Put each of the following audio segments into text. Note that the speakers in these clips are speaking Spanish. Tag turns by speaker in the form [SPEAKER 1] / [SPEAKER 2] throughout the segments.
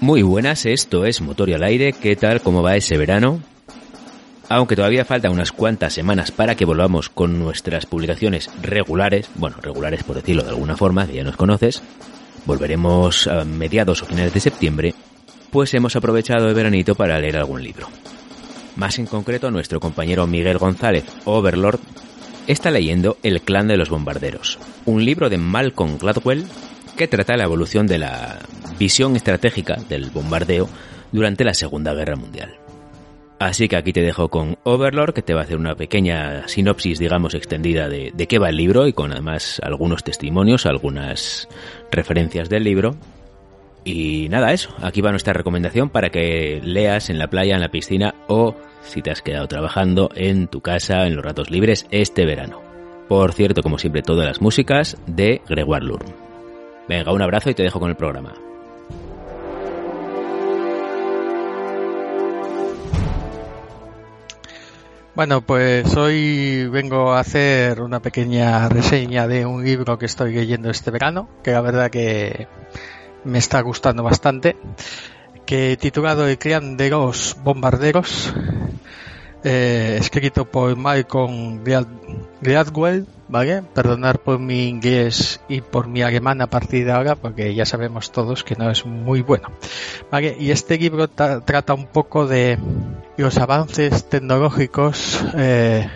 [SPEAKER 1] Muy buenas, esto es Motor y al aire. ¿Qué tal? ¿Cómo va ese verano? Aunque todavía faltan unas cuantas semanas para que volvamos con nuestras publicaciones regulares, bueno, regulares por decirlo de alguna forma, que ya nos conoces, volveremos a mediados o finales de septiembre, pues hemos aprovechado el veranito para leer algún libro. Más en concreto, nuestro compañero Miguel González, Overlord, está leyendo El clan de los bombarderos, un libro de Malcolm Gladwell que trata la evolución de la visión estratégica del bombardeo durante la Segunda Guerra Mundial. Así que aquí te dejo con Overlord, que te va a hacer una pequeña sinopsis, digamos, extendida de, de, qué va el libro y con además algunos testimonios, algunas referencias del libro. Y nada, eso. Aquí va nuestra recomendación para que leas en la playa, en la piscina o, si te has quedado trabajando, en tu casa, en los ratos libres, este verano. Por cierto, como siempre, todas las músicas de Gregoire Lurm. Venga, un abrazo y te dejo con el programa.
[SPEAKER 2] Bueno, pues hoy vengo a hacer una pequeña reseña de un libro que estoy leyendo este verano, que la verdad que me está gustando bastante, que titulado El clan de los bombarderos, eh, escrito por Malcolm Gladwell, ¿vale? Perdonar por mi inglés y por mi alemán a partir de ahora, porque ya sabemos todos que no es muy bueno, ¿vale? Y este libro tra trata un poco de los avances tecnológicos eh,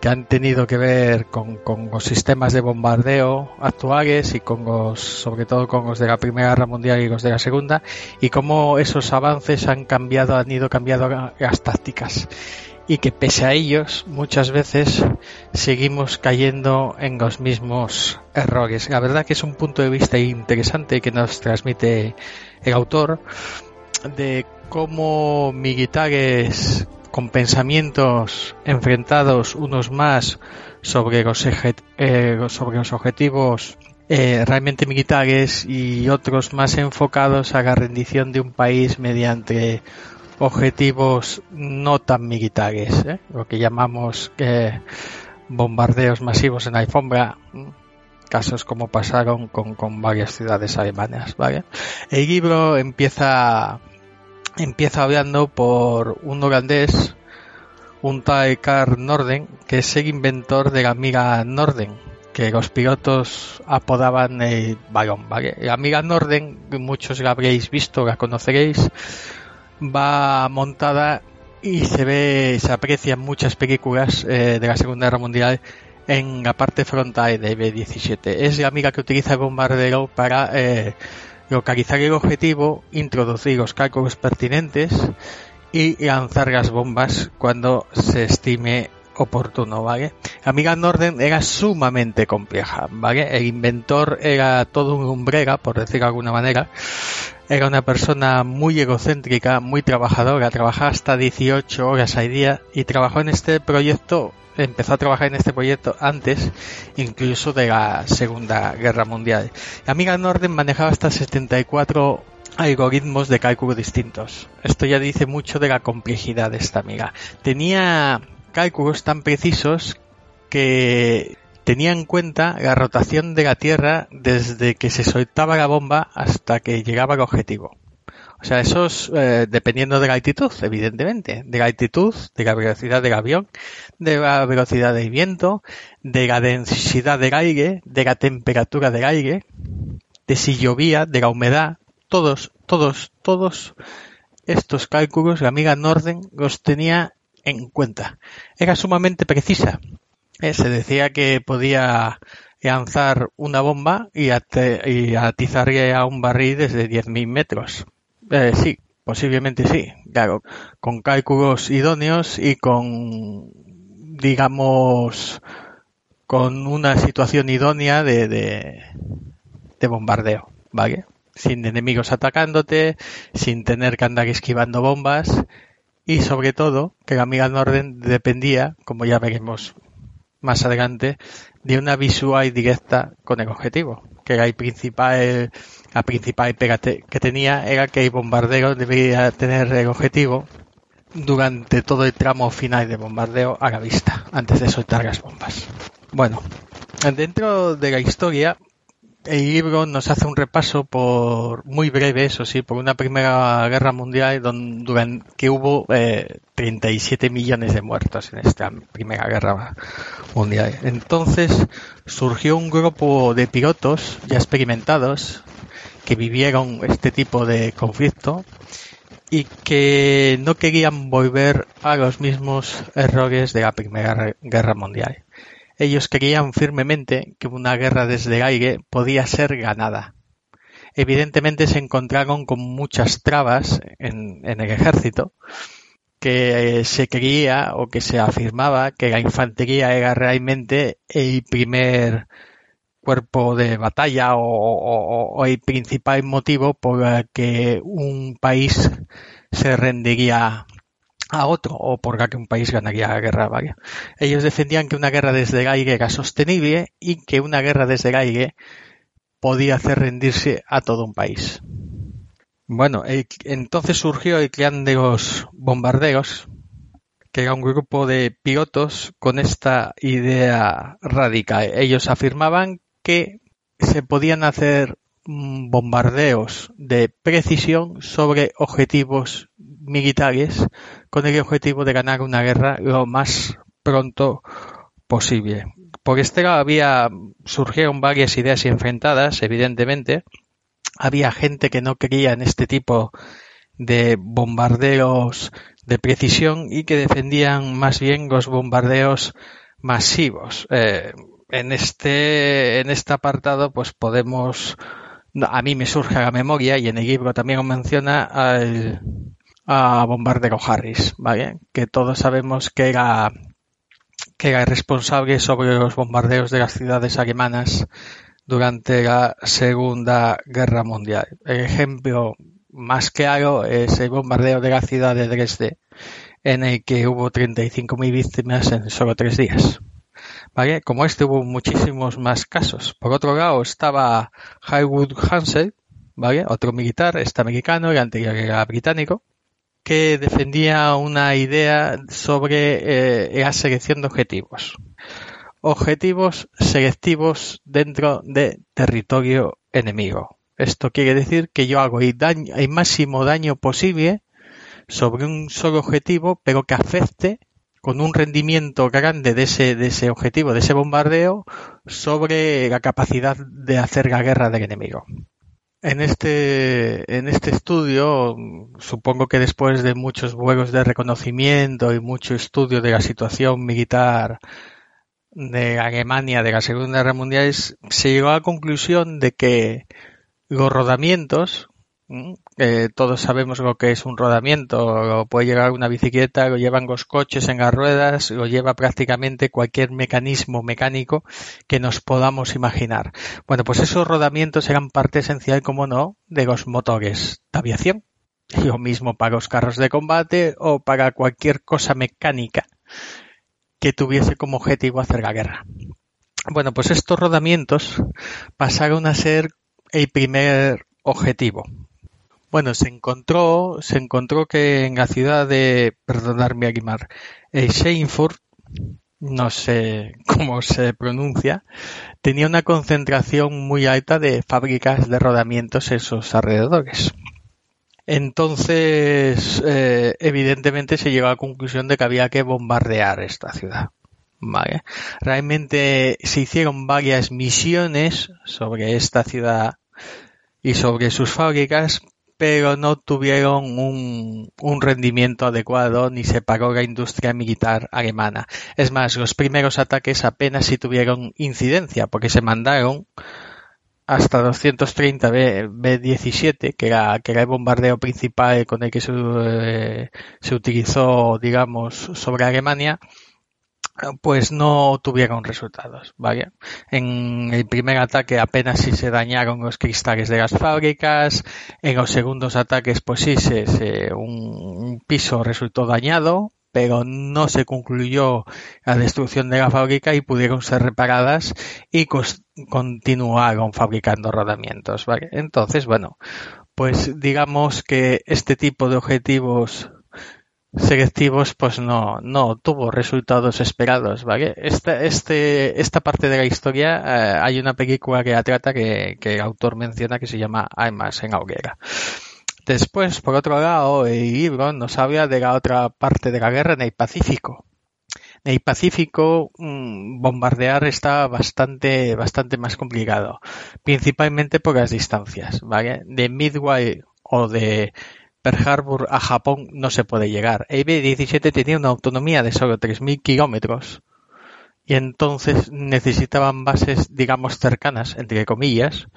[SPEAKER 2] que han tenido que ver con, con, los sistemas de bombardeo actuales y con los, sobre todo con los de la Primera Guerra Mundial y los de la Segunda, y cómo esos avances han cambiado, han ido cambiando las tácticas y que pese a ellos muchas veces seguimos cayendo en los mismos errores. La verdad que es un punto de vista interesante que nos transmite el autor de cómo militares con pensamientos enfrentados unos más sobre los, eh, sobre los objetivos eh, realmente militares y otros más enfocados a la rendición de un país mediante objetivos no tan militares, ¿eh? lo que llamamos eh, bombardeos masivos en la alfombra, casos como pasaron con, con varias ciudades alemanas. ¿vale? El libro empieza empieza hablando por un holandés, un tal Carl Norden, que es el inventor de la amiga Norden, que los pilotos apodaban el balón, ¿vale? La amiga Norden, muchos la habréis visto, la conoceréis, va montada y se ve, se aprecia en muchas películas eh, de la Segunda Guerra Mundial en la parte frontal de B-17. Es la amiga que utiliza el bombardero para eh, localizar el objetivo, introducir los cálculos pertinentes y lanzar las bombas cuando se estime oportuno, ¿vale? Amiga Norden era sumamente compleja, ¿vale? El inventor era todo un umbrera, por decir de alguna manera. Era una persona muy egocéntrica, muy trabajadora, trabajaba hasta 18 horas al día y trabajó en este proyecto empezó a trabajar en este proyecto antes incluso de la Segunda Guerra Mundial. La amiga Norden manejaba hasta 74 algoritmos de cálculo distintos. Esto ya dice mucho de la complejidad de esta amiga. Tenía cálculos tan precisos que tenía en cuenta la rotación de la Tierra desde que se soltaba la bomba hasta que llegaba al objetivo. O sea, eso es eh, dependiendo de la altitud, evidentemente, de la altitud, de la velocidad del avión, de la velocidad del viento, de la densidad del aire, de la temperatura del aire, de si llovía, de la humedad, todos, todos, todos estos cálculos la amiga Norden los tenía en cuenta. Era sumamente precisa. Eh, se decía que podía lanzar una bomba y, y atizarle a un barril desde 10.000 metros. Eh, sí, posiblemente sí. Claro, con cálculos idóneos y con, digamos, con una situación idónea de, de, de bombardeo, ¿vale? Sin enemigos atacándote, sin tener que andar esquivando bombas y sobre todo que la Amiga Norden dependía, como ya veremos más adelante, de una visual directa con el objetivo, que la principal, la principal pega que tenía era que el bombardero debería tener el objetivo durante todo el tramo final de bombardeo a la vista, antes de soltar las bombas. Bueno, dentro de la historia el libro nos hace un repaso por muy breve, eso sí, por una primera guerra mundial donde, durante, que hubo eh, 37 millones de muertos en esta primera guerra mundial. Entonces surgió un grupo de pilotos ya experimentados que vivieron este tipo de conflicto y que no querían volver a los mismos errores de la primera guerra mundial. Ellos creían firmemente que una guerra desde el aire podía ser ganada. Evidentemente se encontraron con muchas trabas en, el ejército, que se creía o que se afirmaba que la infantería era realmente el primer cuerpo de batalla o, el principal motivo por el que un país se rendiría a otro o por que un país ganaría la guerra. Ellos defendían que una guerra desde el era sostenible y que una guerra desde el podía hacer rendirse a todo un país. Bueno, entonces surgió el clan de los bombarderos, que era un grupo de pilotos con esta idea radical. Ellos afirmaban que se podían hacer bombardeos de precisión sobre objetivos militares con el objetivo de ganar una guerra lo más pronto posible. Por este lado había surgieron varias ideas enfrentadas, evidentemente. Había gente que no creía en este tipo de bombardeos de precisión y que defendían más bien los bombardeos masivos. Eh, en este en este apartado pues podemos a mí me surge a la memoria y en el libro también menciona al, a Bombardero Harris, ¿vale? Que todos sabemos que era, que era responsable sobre los bombardeos de las ciudades alemanas durante la Segunda Guerra Mundial. El ejemplo más claro es el bombardeo de la ciudad de Dresde, en el que hubo 35.000 víctimas en solo tres días. ¿Vale? Como este hubo muchísimos más casos. Por otro lado estaba Haywood Hansel, ¿vale? Otro militar, este americano, el anterior era británico, que defendía una idea sobre eh, la selección de objetivos. Objetivos selectivos dentro de territorio enemigo. Esto quiere decir que yo hago el, daño, el máximo daño posible sobre un solo objetivo, pero que afecte con un rendimiento grande de ese, de ese objetivo, de ese bombardeo, sobre la capacidad de hacer la guerra del enemigo. En este, en este estudio, supongo que después de muchos vuelos de reconocimiento y mucho estudio de la situación militar de Alemania de la Segunda Guerra Mundial, se llegó a la conclusión de que los rodamientos eh, todos sabemos lo que es un rodamiento, lo puede llevar una bicicleta, lo llevan los coches en las ruedas, lo lleva prácticamente cualquier mecanismo mecánico que nos podamos imaginar. Bueno, pues esos rodamientos eran parte esencial, como no, de los motores de aviación. Lo mismo para los carros de combate o para cualquier cosa mecánica que tuviese como objetivo hacer la guerra. Bueno, pues estos rodamientos pasaron a ser el primer objetivo. Bueno, se encontró, se encontró que en la ciudad de, perdonadme Aguimar, eh, Scheinfurt, no sé cómo se pronuncia, tenía una concentración muy alta de fábricas de rodamientos en sus alrededores. Entonces, eh, evidentemente se llegó a la conclusión de que había que bombardear esta ciudad. ¿Vale? Realmente se hicieron varias misiones sobre esta ciudad y sobre sus fábricas, pero no tuvieron un, rendimiento adecuado ni se pagó la industria militar alemana. Es más, los primeros ataques apenas si tuvieron incidencia, porque se mandaron hasta 230 B-17, que era, el bombardeo principal con el que se, eh, se utilizó, digamos, sobre Alemania, pues no tuvieron resultados, ¿vale? En el primer ataque apenas sí se dañaron los cristales de las fábricas, en los segundos ataques pues sí se, un, piso resultó dañado, pero no se concluyó la destrucción de la fábrica y pudieron ser reparadas y continuaron fabricando rodamientos, ¿vale? Entonces, bueno, pues digamos que este tipo de objetivos selectivos pues no, no tuvo resultados esperados, ¿vale? Esta, este, esta parte de la historia eh, hay una película que la trata que, que, el autor menciona que se llama Almas en la hoguera. Después, por otro lado, el libro nos habla de la otra parte de la guerra en el Pacífico. En el Pacífico mmm, bombardear está bastante, bastante más complicado, principalmente por las distancias, ¿vale? De Midway o de Pearl Harbor a Japón no se puede llegar. El B-17 tenía una autonomía de solo 3.000 kilómetros y entonces necesitaban bases, digamos, cercanas, entre comillas,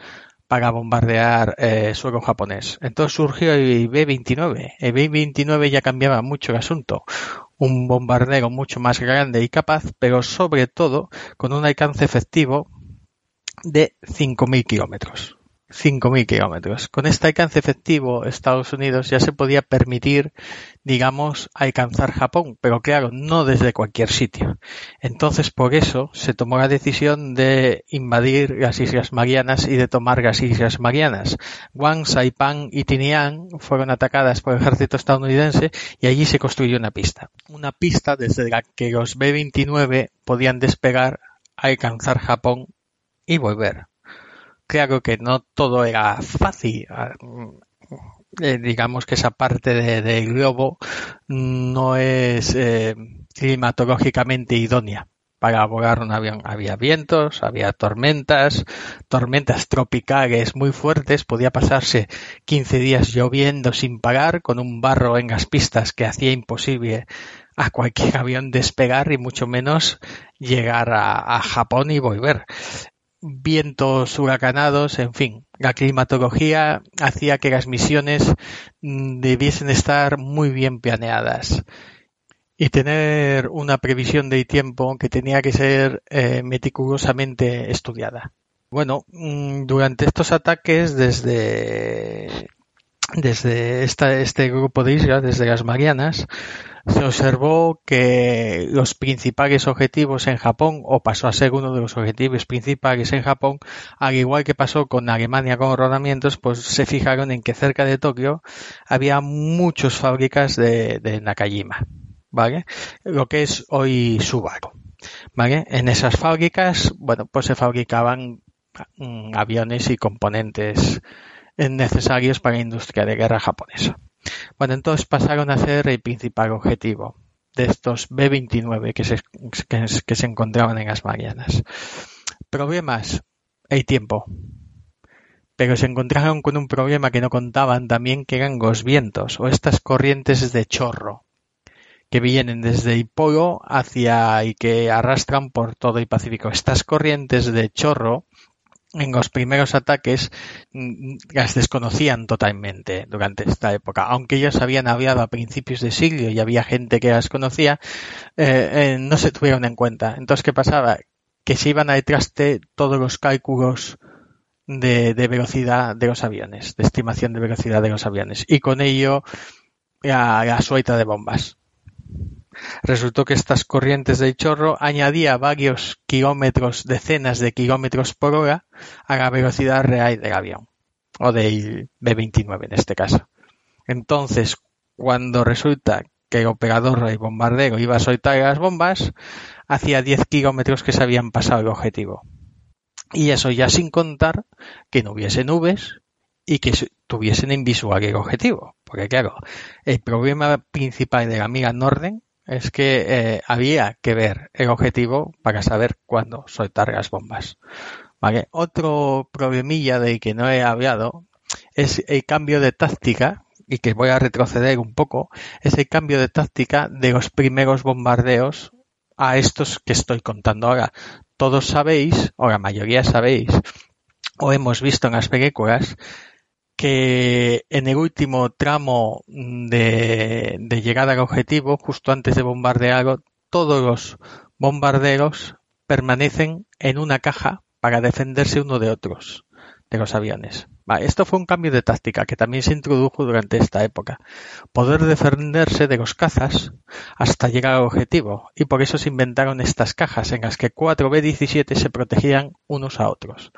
[SPEAKER 2] para bombardear eh, suelo japonés. Entonces surgió el B-29. El B-29 ya cambiaba mucho el asunto. Un bombardero mucho más grande y capaz, pero sobre todo con un alcance efectivo de 5.000 kilómetros. 5.000 kilómetros. Con este alcance efectivo, Estados Unidos ya se podía permitir, digamos, alcanzar Japón, pero claro, no desde cualquier sitio. Entonces, por eso se tomó la decisión de invadir las Islas Marianas y de tomar las Islas Marianas. Guam, Saipan y Tinian fueron atacadas por el ejército estadounidense y allí se construyó una pista. Una pista desde la que los B-29 podían despegar, alcanzar Japón y volver que no todo era fácil. Ah, eh, digamos que esa parte del de globo no es eh, climatológicamente idónea para volar un avión. Había vientos, había tormentas, tormentas tropicales muy fuertes, podía pasarse 15 días lloviendo sin parar, con un barro en las pistas que hacía imposible a cualquier avión despegar y mucho menos llegar a Japón y volver vientos huracanados, en fin, la climatología hacía que las misiones mm, debiesen estar muy bien planeadas y tener una previsión de tiempo que tenía que ser eh, meticulosamente estudiada. Bueno, mm, durante estos ataques desde desde este grupo de islas, desde las Marianas, se observó que los principales objetivos en Japón, o pasó a ser uno de los objetivos principales en Japón, al igual que pasó con Alemania con rodamientos, pues se fijaron en que cerca de Tokio había muchas fábricas de, de Nakajima, ¿vale? Lo que es hoy Subaru, ¿vale? En esas fábricas, bueno, pues se fabricaban mm, aviones y componentes necesarios para la industria de guerra japonesa. Bueno, entonces pasaron a ser el principal objetivo de estos B-29 que se, que, se encontraban en las Marianas. Problemas, el tiempo. Pero se encontraron con un problema que no contaban también, que eran los vientos o estas corrientes de chorro que vienen desde el polo hacia y que arrastran por todo el Pacífico. Estas corrientes de chorro en los primeros ataques mm, las desconocían totalmente durante esta época. Aunque ellos habían hablado a principios de siglo y había gente que las conocía, eh, eh, no se tuvieron en cuenta. Entonces, ¿qué pasaba? Que se iban a traste todos los cálculos de, velocidad de los aviones, de estimación de velocidad de los aviones. Y con ello, la, la suelta de bombas. Resultó que estas corrientes de chorro añadía varios kilómetros, decenas de kilómetros por hora a la velocidad real del avión, o del B-29 en este caso. Entonces, cuando resulta que el operador el bombardero iba a soltar las bombas, hacía 10 kilómetros que se habían pasado el objetivo. Y eso ya sin contar que no hubiese nubes y que tuviesen invisual el objetivo. Porque claro, el problema principal de la mira Norden es que eh, había que ver el objetivo para saber cuándo soltar las bombas. ¿Vale? Otro problemilla de que no he hablado es el cambio de táctica y que voy a retroceder un poco, es el cambio de táctica de los primeros bombardeos a estos que estoy contando ahora. Todos sabéis, o la mayoría sabéis, o hemos visto en las películas, que en el último tramo de, llegada al objetivo, justo antes de bombardearlo, todos los bombarderos permanecen en una caja para defenderse uno de otros, de los aviones. esto fue un cambio de táctica que también se introdujo durante esta época. Poder defenderse de los cazas hasta llegar al objetivo. Y por eso se inventaron estas cajas en las que cuatro B-17 se protegían unos a otros.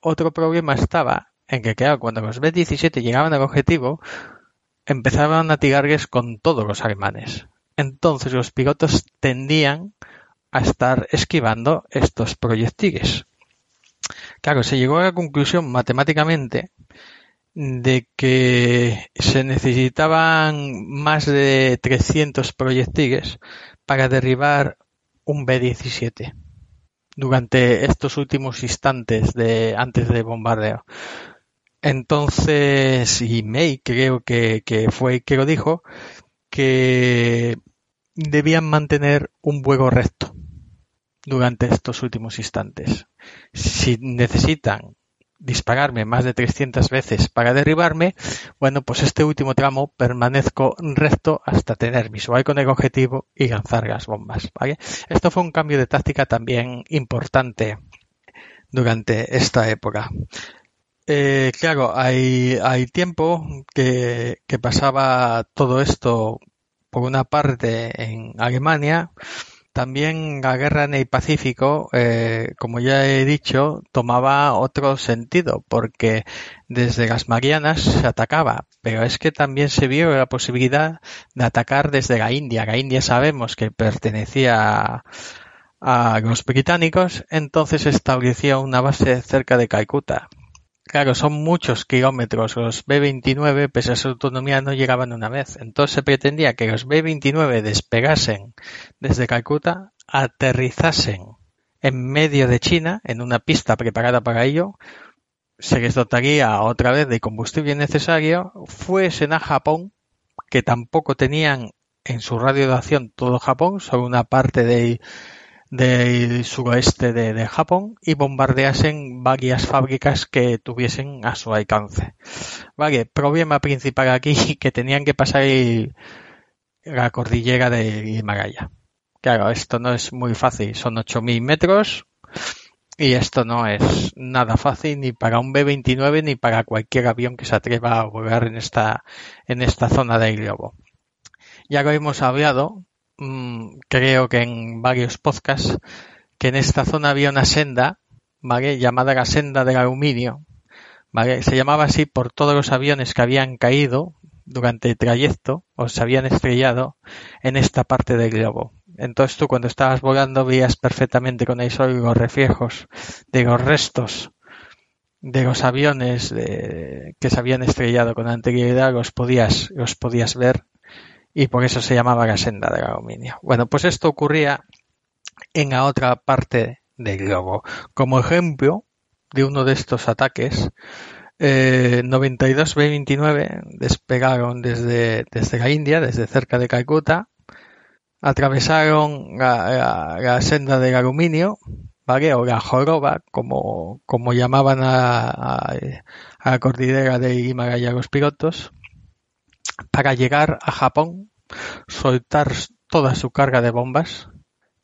[SPEAKER 2] otro problema estaba en que, claro, cuando los B-17 llegaban al objetivo, empezaban a tirarles con todos los alemanes. Entonces los pilotos tendían a estar esquivando estos proyectiles. Claro, se llegó a la conclusión matemáticamente de que se necesitaban más de 300 proyectiles para derribar un B-17 durante estos últimos instantes de antes del bombardeo. Entonces, y May creo que, fue que lo dijo, que debían mantener un vuelo recto durante estos últimos instantes. Si necesitan dispararme más de 300 veces para derribarme, bueno, pues este último tramo permanezco recto hasta tener visual con el objetivo y lanzar las bombas. ¿vale? Esto fue un cambio de táctica también importante durante esta época. Eh, claro, hay, hay tiempo que, que pasaba todo esto por una parte en Alemania, también la guerra en el Pacífico, eh, como ya he dicho, tomaba otro sentido, porque desde las Marianas se atacaba, pero es que también se vio la posibilidad de atacar desde la India. La India sabemos que pertenecía a los británicos, entonces establecía una base cerca de Calcuta. Claro, son muchos kilómetros. Los B-29, pese a su autonomía, no llegaban una vez. Entonces se pretendía que los B-29 despegasen desde Calcuta, aterrizasen en medio de China, en una pista preparada para ello, se les dotaría otra vez de combustible necesario, fuesen a Japón, que tampoco tenían en su radio de acción todo Japón, solo una parte de del suroeste de, Japón y bombardeasen varias fábricas que tuviesen a su alcance. Vale, problema principal aquí que tenían que pasar la cordillera de Himalaya. Claro, esto no es muy fácil, son 8.000 metros y esto no es nada fácil ni para un B-29 ni para cualquier avión que se atreva a volar en esta, en esta zona del globo. Ya lo hemos hablado, Mm, creo que en varios podcasts, que en esta zona había una senda, ¿vale? Llamada la senda del aluminio, ¿vale? Se llamaba así por todos los aviones que habían caído durante el trayecto o se habían estrellado en esta parte del globo. Entonces tú cuando estabas volando veías perfectamente con el sol los reflejos de los restos de los aviones que se habían estrellado con anterioridad, los podías, los podías ver y por eso se llamaba la senda del aluminio. Bueno, pues esto ocurría en la otra parte del globo. Como ejemplo de uno de estos ataques, 92 eh, B-29 despegaron desde, desde la India, desde cerca de Calcuta, atravesaron la, senda del aluminio, ¿vale? O la joroba, como, como llamaban a, a, a la cordillera de Himalaya los pilotos, para llegar a Japón, soltar toda su carga de bombas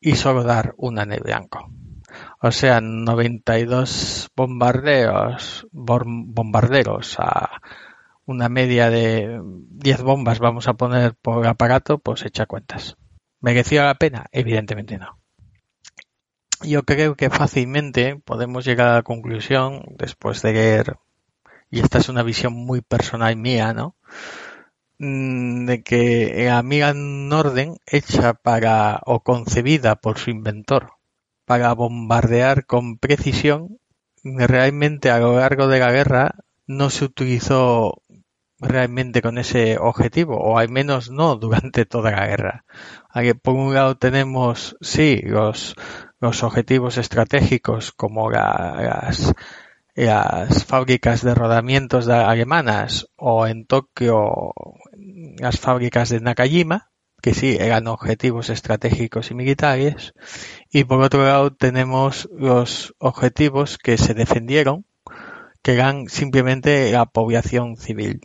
[SPEAKER 2] y solo dar una blanco. O sea, 92 bombardeos, bombarderos a una media de 10 bombas vamos a poner por aparato, pues echa cuentas. ¿Mereció la pena? Evidentemente no. Yo creo que fácilmente podemos llegar a la conclusión, después de leer, y esta es una visión muy personal mía, ¿no? Mm, de que la amiga Norden, hecha para o concebida por su inventor para bombardear con precisión, realmente a lo largo de la guerra no se utilizó realmente con ese objetivo, o al menos no durante toda la guerra. Por un lado tenemos, sí, los, los objetivos estratégicos como las, las fábricas de rodamientos alemanas o en Tokio las fábricas de Nakajima, que sí eran objetivos estratégicos y militares, y por otro lado tenemos los objetivos que se defendieron, que eran simplemente la población civil.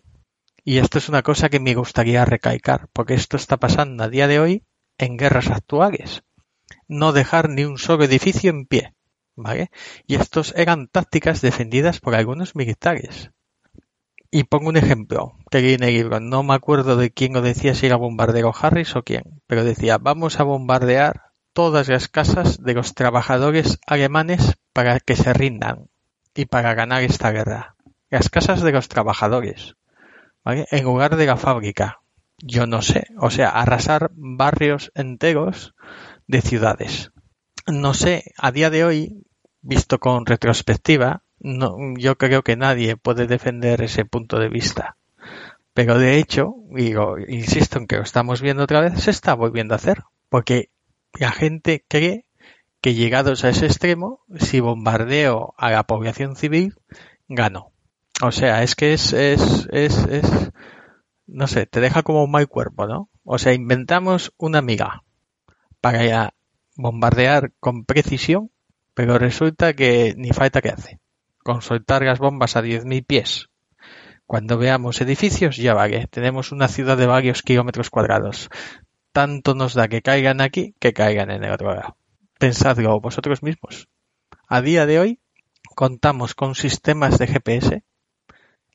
[SPEAKER 2] Y esto es una cosa que me gustaría recalcar, porque esto está pasando a día de hoy en guerras actuales. no dejar ni un solo edificio en pie. ¿Vale? Y estos eran tácticas defendidas por algunos militares. Y pongo un ejemplo que leí en. No me acuerdo de quién lo decía, si era bombardero Harris o quién, pero decía, vamos a bombardear todas las casas de los trabajadores alemanes para que se rindan y para ganar esta guerra. Las casas de los trabajadores, ¿vale? En lugar de la fábrica. Yo no sé, o sea, arrasar barrios enteros de ciudades. No sé, a día de hoy, visto con retrospectiva, no, yo creo que nadie puede defender ese punto de vista. Pero de hecho, digo, insisto en que lo estamos viendo otra vez, se está volviendo a hacer. Porque la gente cree que llegados a ese extremo, si bombardeo a la población civil, gano. O sea, es que es, es, es, es, no sé, te deja como un mal cuerpo, ¿no? O sea, inventamos una amiga para bombardear con precisión, pero resulta que ni falta que hace con soltar las bombas a 10.000 pies. Cuando veamos edificios, ya vale, tenemos una ciudad de varios kilómetros cuadrados. Tanto nos da que caigan aquí que caigan en el otro lado. Pensadlo vosotros mismos. A día de hoy contamos con sistemas de GPS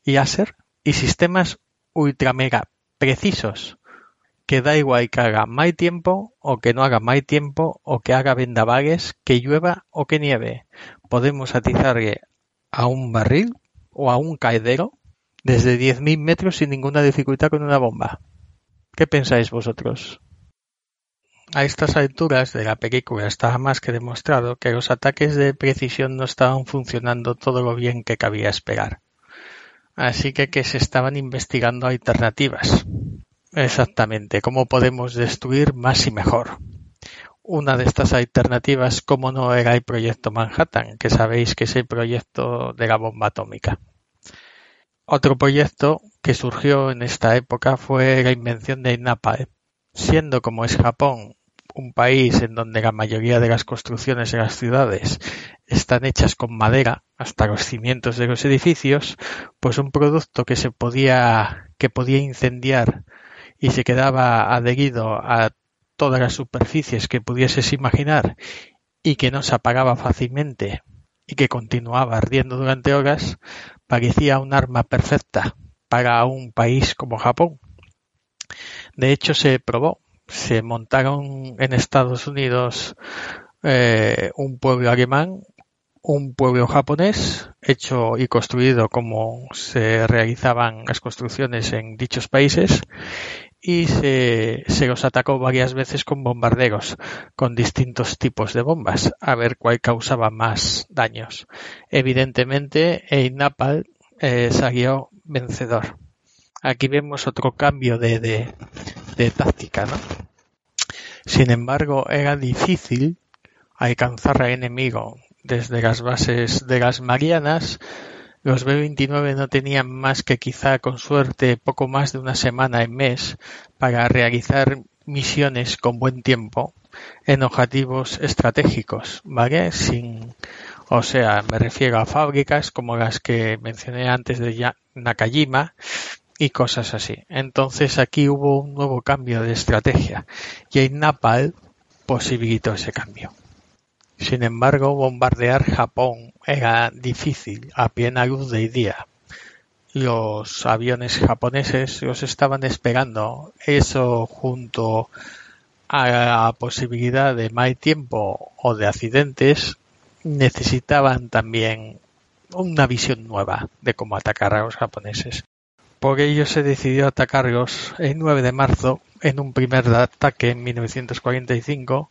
[SPEAKER 2] y ASER y sistemas ultra mega precisos que da igual que haga mal tiempo o que no haga mal tiempo o que haga vendavales, que llueva o que nieve. Podemos atizarle a un barril o a un caedero desde 10.000 metros sin ninguna dificultad con una bomba. ¿Qué pensáis vosotros? A estas alturas de la película estaba más que demostrado que los ataques de precisión no estaban funcionando todo lo bien que cabía esperar. Así que que se estaban investigando alternativas. Exactamente, cómo podemos destruir más y mejor. Una de estas alternativas, como no, era el proyecto Manhattan, que sabéis que es el proyecto de la bomba atómica. Otro proyecto que surgió en esta época fue la invención de napalm. Siendo como es Japón un país en donde la mayoría de las construcciones de las ciudades están hechas con madera hasta los cimientos de los edificios, pues un producto que se podía que podía incendiar y se quedaba adherido a todas las superficies que pudieses imaginar y que no se apagaba fácilmente y que continuaba ardiendo durante horas, parecía un arma perfecta para un país como Japón. De hecho, se probó, se montaron en Estados Unidos eh, un pueblo alemán, un pueblo japonés, hecho y construido como se realizaban las construcciones en dichos países, y se, se los atacó varias veces con bombarderos, con distintos tipos de bombas, a ver cuál causaba más daños. Evidentemente, el Napal eh, salió vencedor. Aquí vemos otro cambio de, de, de táctica, ¿no? Sin embargo, era difícil alcanzar al enemigo desde las bases de las Marianas los B-29 no tenían más que quizá con suerte poco más de una semana en mes para realizar misiones con buen tiempo en objetivos estratégicos, ¿vale? Sin, o sea, me refiero a fábricas como las que mencioné antes de Nakajima y cosas así. Entonces aquí hubo un nuevo cambio de estrategia y el Napal posibilitó ese cambio. Sin embargo, bombardear Japón era difícil a plena luz del día. Los aviones japoneses los estaban esperando. Eso junto a la posibilidad de mal tiempo o de accidentes necesitaban también una visión nueva de cómo atacar a los japoneses. Por ello se decidió atacarlos el 9 de marzo en un primer ataque en 1945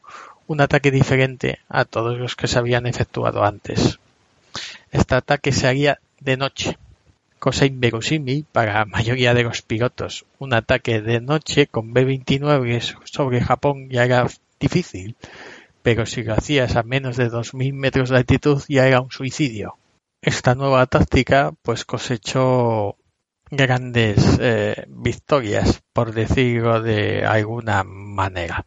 [SPEAKER 2] un ataque diferente a todos los que se habían efectuado antes. Este ataque se haría de noche, cosa inverosímil para la mayoría de los pilotos. Un ataque de noche con B-29 sobre Japón ya era difícil, pero si lo hacías a menos de 2.000 metros de altitud ya era un suicidio. Esta nueva táctica pues cosechó grandes eh, victorias, por decirlo de alguna manera.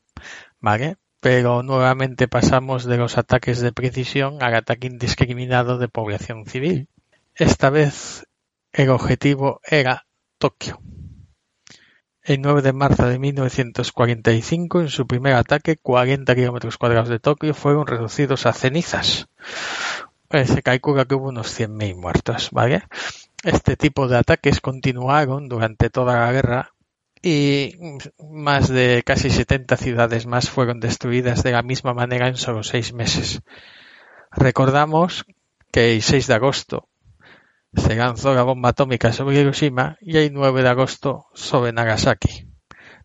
[SPEAKER 2] ¿Vale? Pero nuevamente pasamos de los ataques de precisión al ataque indiscriminado de población civil. Esta vez el objetivo era Tokio. El 9 de marzo de 1945, en su primer ataque, 40 kilómetros cuadrados de Tokio fueron reducidos a cenizas. Eh, se calcula que hubo unos 100.000 muertos, ¿vale? Este tipo de ataques continuaron durante toda la guerra y más de casi 70 ciudades más fueron destruidas de la misma manera en solo seis meses. Recordamos que el 6 de agosto se lanzó la bomba atómica sobre Hiroshima y el 9 de agosto sobre Nagasaki.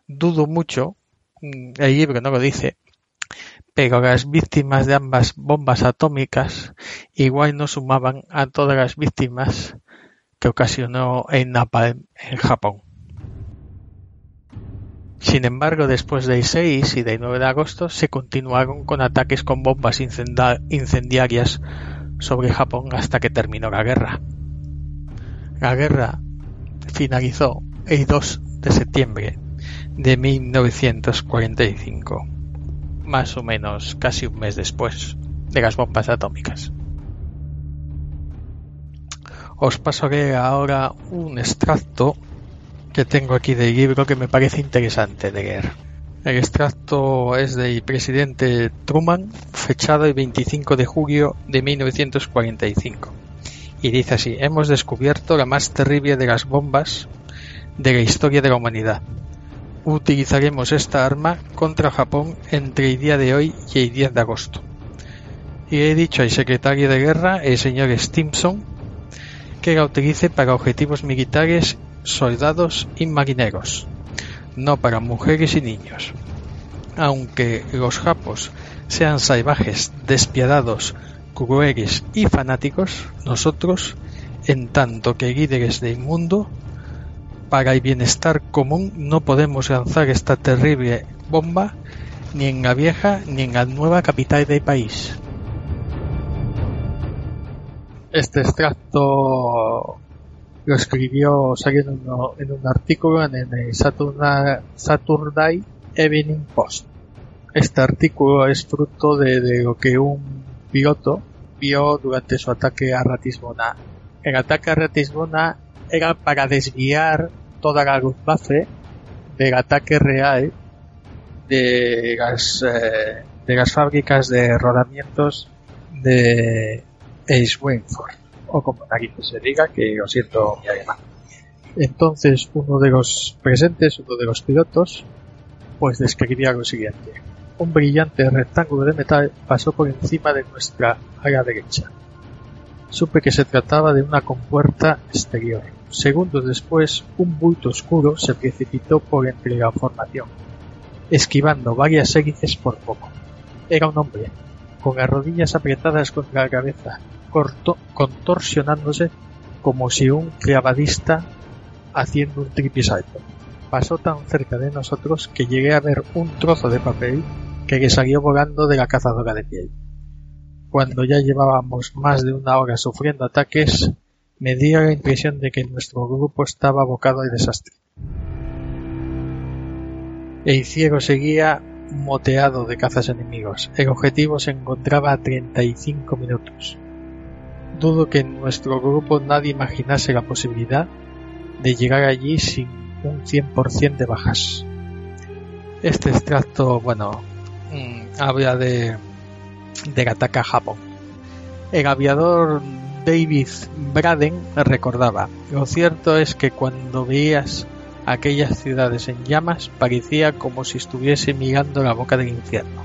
[SPEAKER 2] Dudo mucho, mm, el libro no lo dice, pero las víctimas de ambas bombas atómicas igual no sumaban a todas las víctimas que ocasionó el Napalm en Japón. Sin embargo, después del 6 y del 9 de agosto se continuaron con ataques con bombas incendiarias sobre Japón hasta que terminó la guerra. La guerra finalizó el 2 de septiembre de 1945, más o menos casi un mes después de las bombas atómicas. Os pasaré ahora un extracto que tengo aquí del libro que me parece interesante de leer. El extracto es del presidente Truman, fechado el 25 de julio de 1945 y dice así, hemos descubierto la más terrible de las bombas de la historia de la humanidad. Utilizaremos esta arma contra Japón entre el día de hoy y el 10 de agosto. Y he dicho al secretario de guerra, el señor Stimson, que la utilice para objetivos militares, soldados y marineros, no para mujeres y niños. Aunque los japos sean salvajes, despiadados, crueles y fanáticos, nosotros, en tanto que líderes del mundo, para el bienestar común no podemos lanzar esta terrible bomba ni en la vieja ni en la nueva capital del país. Este extracto escribió saliendo en un artículo en el Saturday Evening Post. Este artículo es fruto de lo que un piloto vio durante su ataque a Ratisbona. El ataque a Ratisbona era para desviar toda la Luftwaffe del ataque real de las, eh, de las fábricas de rodamientos de Ace Wingford, o como aquí se diga, que lo siento. Entonces uno de los presentes, uno de los pilotos, pues describía lo siguiente. Un brillante rectángulo de metal pasó por encima de nuestra área derecha. Supe que se trataba de una compuerta exterior. Segundos después, un bulto oscuro se precipitó por entre la formación, esquivando varias hélices por poco. Era un hombre, con las rodillas apretadas contra la cabeza, corto, contorsionándose como si un clavadista haciendo un tripisalto. Pasó tan cerca de nosotros que llegué a ver un trozo de papel que salió volando de la cazadora de piel. Cuando ya llevábamos más de una hora sufriendo ataques, me dio la impresión de que nuestro grupo estaba abocado al desastre. El cielo seguía moteado de cazas enemigos. El objetivo se encontraba a 35 minutos. Dudo que en nuestro grupo nadie imaginase la posibilidad de llegar allí sin un 100% de bajas. Este extracto, bueno, Mm, habla de del ataque a Japón. El aviador David Braden recordaba, lo cierto es que cuando veías aquellas ciudades en llamas parecía como si estuviese mirando la boca del infierno.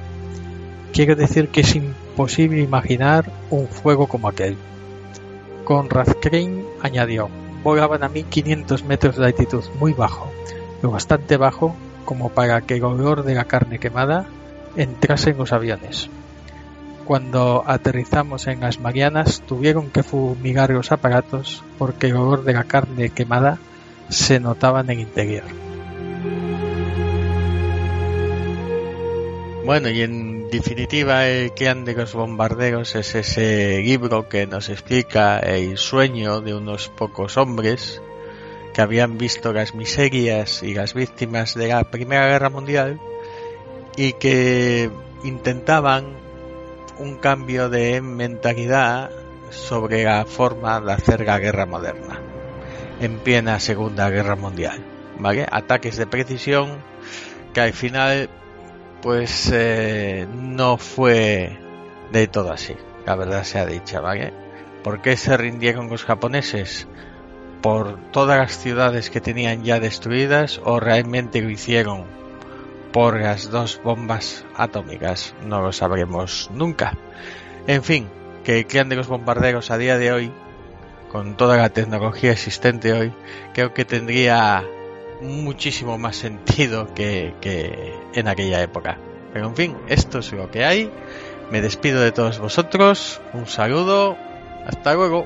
[SPEAKER 2] Quiero decir que es imposible imaginar un fuego como aquel. Conrad Crane añadió, volaban a 1500 metros de altitud, muy bajo, lo bastante bajo como para que el olor de la carne quemada entrase en los aviones. Cuando aterrizamos en las Marianas tuvieron que fumigar los aparatos porque el olor de la carne quemada se notaba en el interior. Bueno, y en definitiva, el que de los bombarderos es ese libro que nos explica el sueño de unos pocos hombres que habían visto las miserias y las víctimas de la Primera Guerra Mundial y que intentaban un cambio de mentalidad sobre la forma de hacer la guerra moderna en plena Segunda Guerra Mundial. ¿vale? Ataques de precisión que al final pues eh, no fue de todo así, la verdad sea dicha, ¿vale? ¿Por qué se rindieron los japoneses? ¿Por todas las ciudades que tenían ya destruidas o realmente lo hicieron por las dos bombas atómicas? No lo sabremos nunca. En fin, que el clan de los bombarderos a día de hoy, con toda la tecnología existente hoy, creo que tendría muchísimo más sentido que, que en aquella época. Pero en fin, esto es lo que hay. Me despido de todos vosotros. Un saludo. Hasta luego.